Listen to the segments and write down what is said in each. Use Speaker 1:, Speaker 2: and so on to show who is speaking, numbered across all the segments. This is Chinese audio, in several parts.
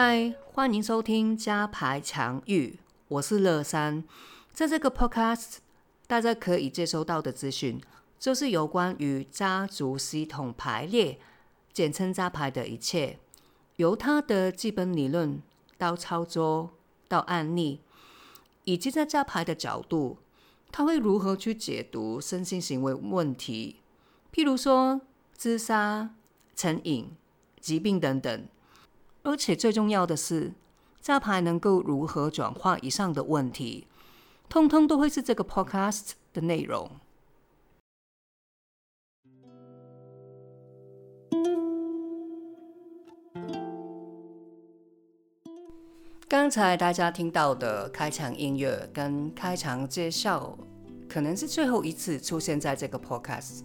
Speaker 1: 嗨欢迎收听加牌强玉，我是乐山。在这个 podcast，大家可以接收到的资讯，就是有关于家族系统排列，简称家牌的一切，由它的基本理论到操作到案例，以及在家牌的角度，他会如何去解读身心行为问题，譬如说自杀、成瘾、疾病等等。而且最重要的是，加牌能够如何转化以上的问题，通通都会是这个 podcast 的内容。刚才大家听到的开场音乐跟开场介绍，可能是最后一次出现在这个 podcast。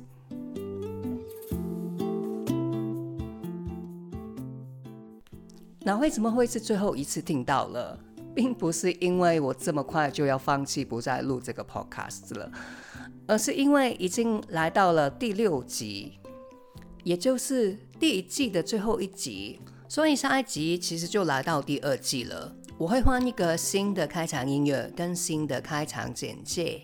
Speaker 1: 那为什么会是最后一次听到了，并不是因为我这么快就要放弃不再录这个 podcast 了，而是因为已经来到了第六集，也就是第一季的最后一集，所以下一集其实就来到第二季了。我会换一个新的开场音乐跟新的开场简介。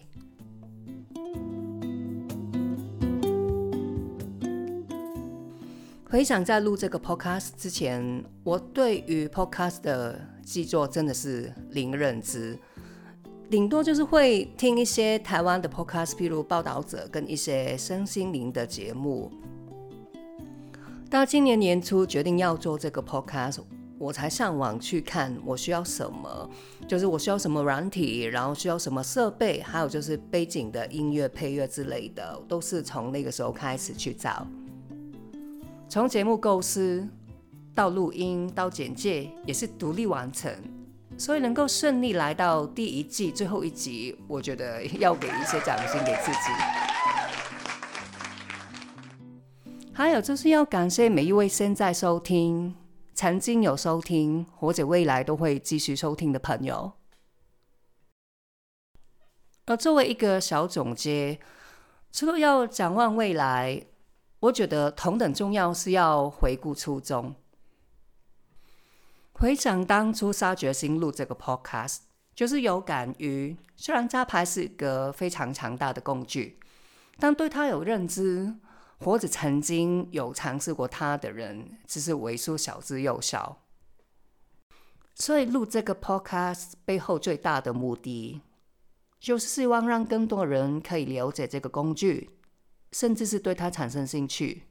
Speaker 1: 回想在录这个 podcast 之前，我对于 podcast 的制作真的是零认知，顶多就是会听一些台湾的 podcast，譬如报道者跟一些身心灵的节目。到今年年初决定要做这个 podcast，我才上网去看我需要什么，就是我需要什么软体，然后需要什么设备，还有就是背景的音乐配乐之类的，都是从那个时候开始去找。从节目构思到录音到简介，也是独立完成，所以能够顺利来到第一季最后一集，我觉得要给一些掌声给自己。还有就是要感谢每一位现在收听、曾经有收听或者未来都会继续收听的朋友。而作为一个小总结，除了要展望未来。我觉得同等重要是要回顾初衷，回想当初下决心录这个 podcast，就是有感于虽然加牌是一个非常强大的工具，但对它有认知或者曾经有尝试过它的人，只是为数少之又少。所以录这个 podcast 背后最大的目的，就是希望让更多人可以了解这个工具。甚至是对它产生兴趣。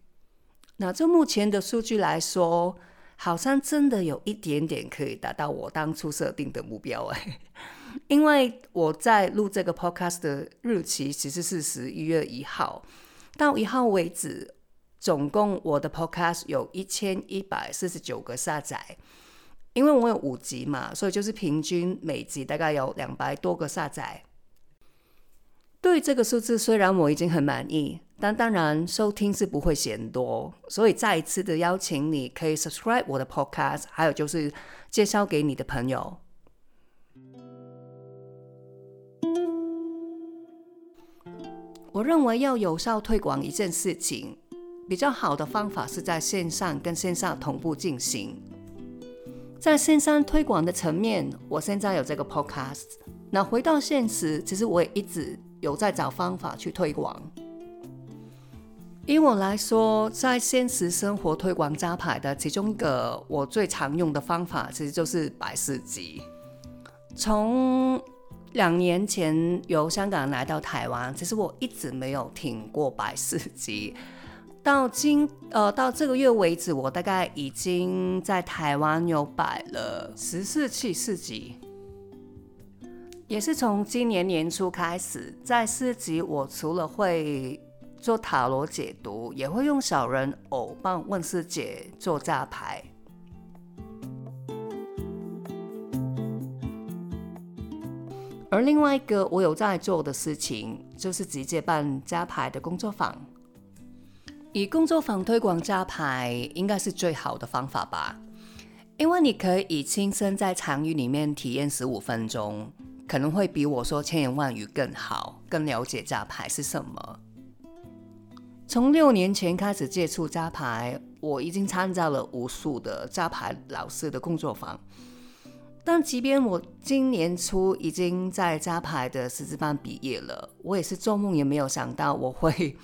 Speaker 1: 那就目前的数据来说，好像真的有一点点可以达到我当初设定的目标哎。因为我在录这个 podcast 的日期其实是十一月一号，到一号为止，总共我的 podcast 有一千一百四十九个下载。因为我有五集嘛，所以就是平均每集大概有两百多个下载。对这个数字，虽然我已经很满意。但当然，收听是不会嫌多，所以再一次的邀请你，可以 subscribe 我的 podcast，还有就是介绍给你的朋友。我认为要有效推广一件事情，比较好的方法是在线上跟线下同步进行。在线上推广的层面，我现在有这个 podcast。那回到现实，其实我也一直有在找方法去推广。以我来说，在现实生活推广加牌的其中一个我最常用的方法，其实就是百事集。从两年前由香港来到台湾，其实我一直没有听过百事集。到今呃到这个月为止，我大概已经在台湾有摆了十四期市集。也是从今年年初开始，在市集我除了会做塔罗解读，也会用小人偶帮问世姐做炸牌。而另外一个我有在做的事情，就是直接办加牌的工作坊。以工作坊推广加牌，应该是最好的方法吧？因为你可以亲身在场域里面体验十五分钟，可能会比我说千言万语更好，更了解加牌是什么。从六年前开始接触扎牌，我已经参加了无数的扎牌老师的工作坊。但即便我今年初已经在加牌的师资班毕业了，我也是做梦也没有想到我会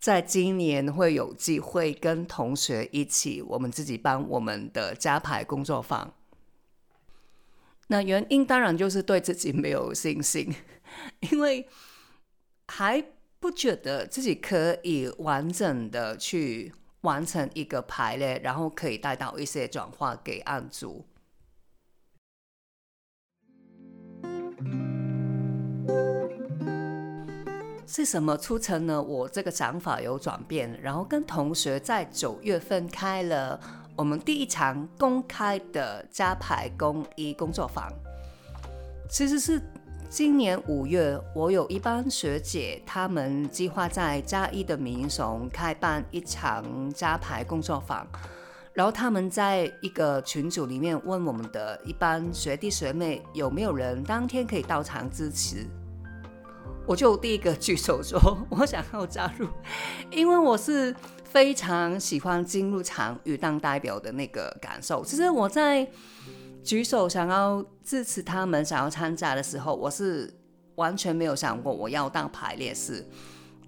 Speaker 1: 在今年会有机会跟同学一起，我们自己办我们的加牌工作坊。那原因当然就是对自己没有信心，因为还不觉得自己可以完整的去完成一个排列，然后可以带到一些转化给案主。是什么促成呢我这个想法有转变？然后跟同学在九月份开了我们第一场公开的加牌公益工作坊。其实是今年五月，我有一班学姐，他们计划在嘉义的民雄开办一场加牌工作坊。然后他们在一个群组里面问我们的一班学弟学妹有没有人当天可以到场支持。我就第一个举手说，我想要加入，因为我是非常喜欢进入场与当代表的那个感受。其实我在举手想要支持他们想要参加的时候，我是完全没有想过我要当排列师。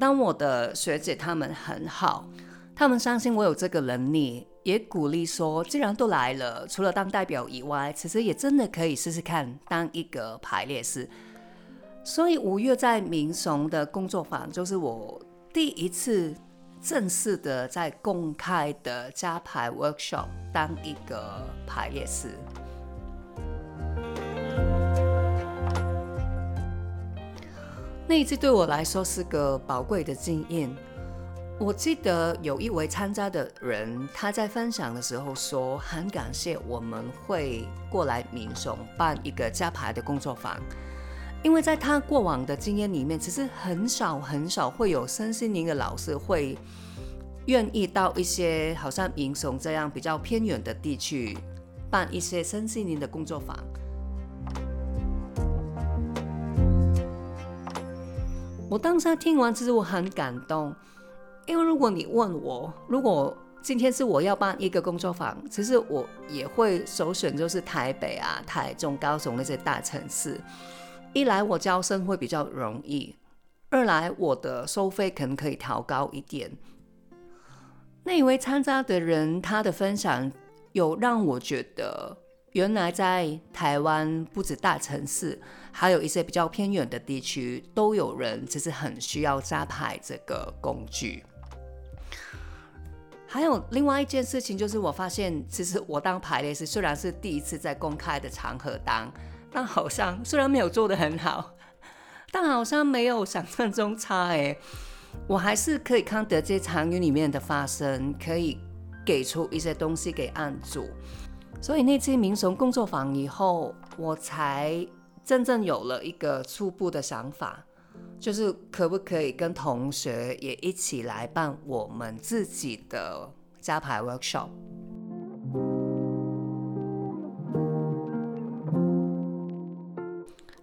Speaker 1: 当我的学姐他们很好，他们相信我有这个能力，也鼓励说，既然都来了，除了当代表以外，其实也真的可以试试看当一个排列师。所以五月在民雄的工作坊，就是我第一次正式的在公开的加排 workshop 当一个排列师。那一次对我来说是个宝贵的经验。我记得有一位参加的人，他在分享的时候说，很感谢我们会过来民雄办一个加排的工作坊。因为在他过往的经验里面，其实很少很少会有身心灵的老师会愿意到一些好像民雄这样比较偏远的地区办一些身心灵的工作坊。我当时听完，其实我很感动，因为如果你问我，如果今天是我要办一个工作坊，其实我也会首选就是台北啊、台中、高雄那些大城市。一来我招生会比较容易，二来我的收费可能可以调高一点。那一位参加的人，他的分享有让我觉得，原来在台湾不止大城市，还有一些比较偏远的地区，都有人其实很需要扎牌这个工具。还有另外一件事情，就是我发现，其实我当排列师虽然是第一次在公开的场合当。但好像虽然没有做的很好，但好像没有想象中差哎。我还是可以看得这场景里面的发生，可以给出一些东西给案主。所以那次民雄工作坊以后，我才真正有了一个初步的想法，就是可不可以跟同学也一起来办我们自己的加牌 workshop。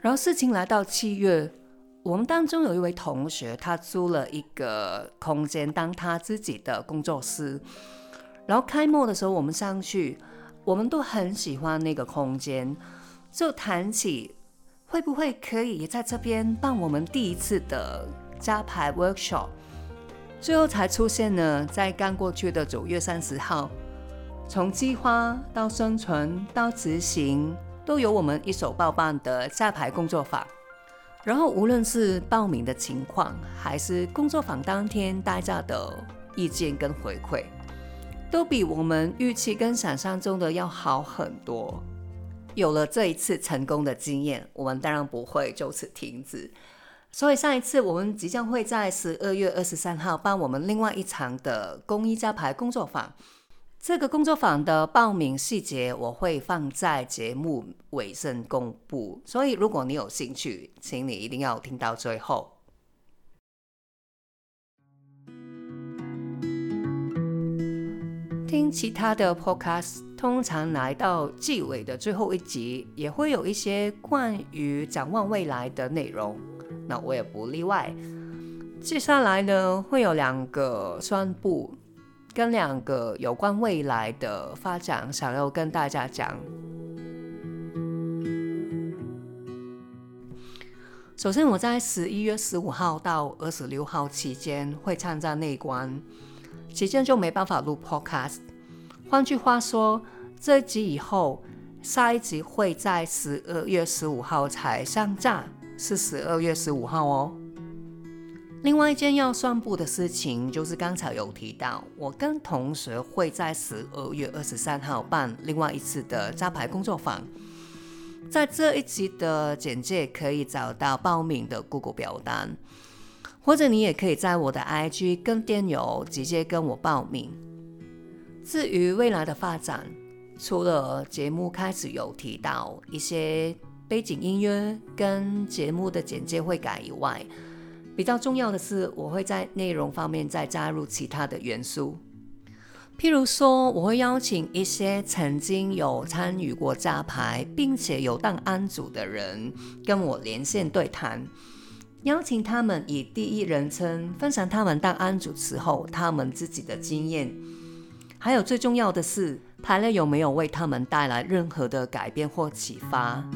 Speaker 1: 然后事情来到七月，我们当中有一位同学，他租了一个空间当他自己的工作室。然后开幕的时候，我们上去，我们都很喜欢那个空间，就谈起会不会可以也在这边办我们第一次的加牌 workshop。最后才出现呢，在刚过去的九月三十号，从计划到生存到执行。都有我们一手包办的加牌工作坊，然后无论是报名的情况，还是工作坊当天大家的意见跟回馈，都比我们预期跟想象中的要好很多。有了这一次成功的经验，我们当然不会就此停止。所以上一次我们即将会在十二月二十三号办我们另外一场的公益加牌工作坊。这个工作坊的报名细节我会放在节目尾声公布，所以如果你有兴趣，请你一定要听到最后。听其他的 podcast，通常来到季尾的最后一集，也会有一些关于展望未来的内容，那我也不例外。接下来呢，会有两个宣布。跟两个有关未来的发展，想要跟大家讲。首先，我在十一月十五号到二十六号期间会参加内观，期间就没办法录 podcast。换句话说，这一集以后，下一集会在十二月十五号才上架，是十二月十五号哦。另外一件要宣布的事情，就是刚才有提到，我跟同学会在十二月二十三号办另外一次的扎牌工作坊。在这一集的简介可以找到报名的 Google 表单，或者你也可以在我的 IG 跟电邮直接跟我报名。至于未来的发展，除了节目开始有提到一些背景音乐跟节目的简介会改以外，比较重要的是，我会在内容方面再加入其他的元素，譬如说，我会邀请一些曾经有参与过扎牌，并且有当安主的人跟我连线对谈，邀请他们以第一人称分享他们当安主时候他们自己的经验，还有最重要的是，牌类有没有为他们带来任何的改变或启发。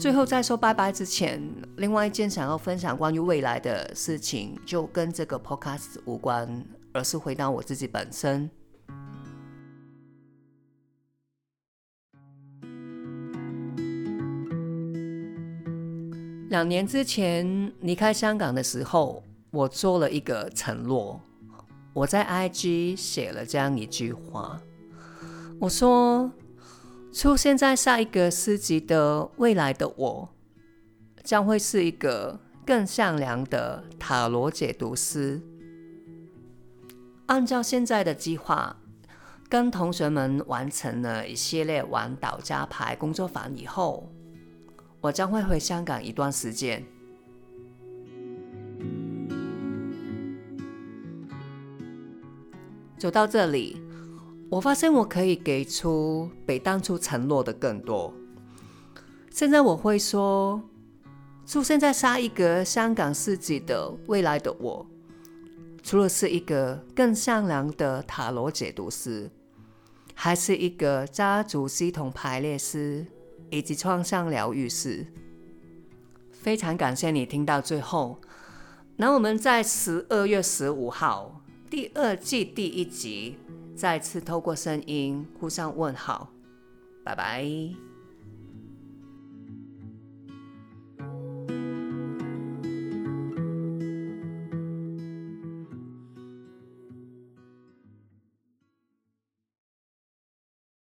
Speaker 1: 最后在说拜拜之前，另外一件想要分享关于未来的事情，就跟这个 podcast 无关，而是回到我自己本身。两年之前离开香港的时候，我做了一个承诺，我在 IG 写了这样一句话，我说。出现在下一个世纪的未来的我，将会是一个更善良的塔罗解读师。按照现在的计划，跟同学们完成了一系列玩岛家牌工作坊以后，我将会回香港一段时间。走到这里。我发现我可以给出比当初承诺的更多。现在我会说，出现在下一个香港世纪的未来的我，除了是一个更善良的塔罗解读师，还是一个家族系统排列师以及创伤疗愈师。非常感谢你听到最后。那我们在十二月十五号第二季第一集。再次透过声音互相问好，拜拜。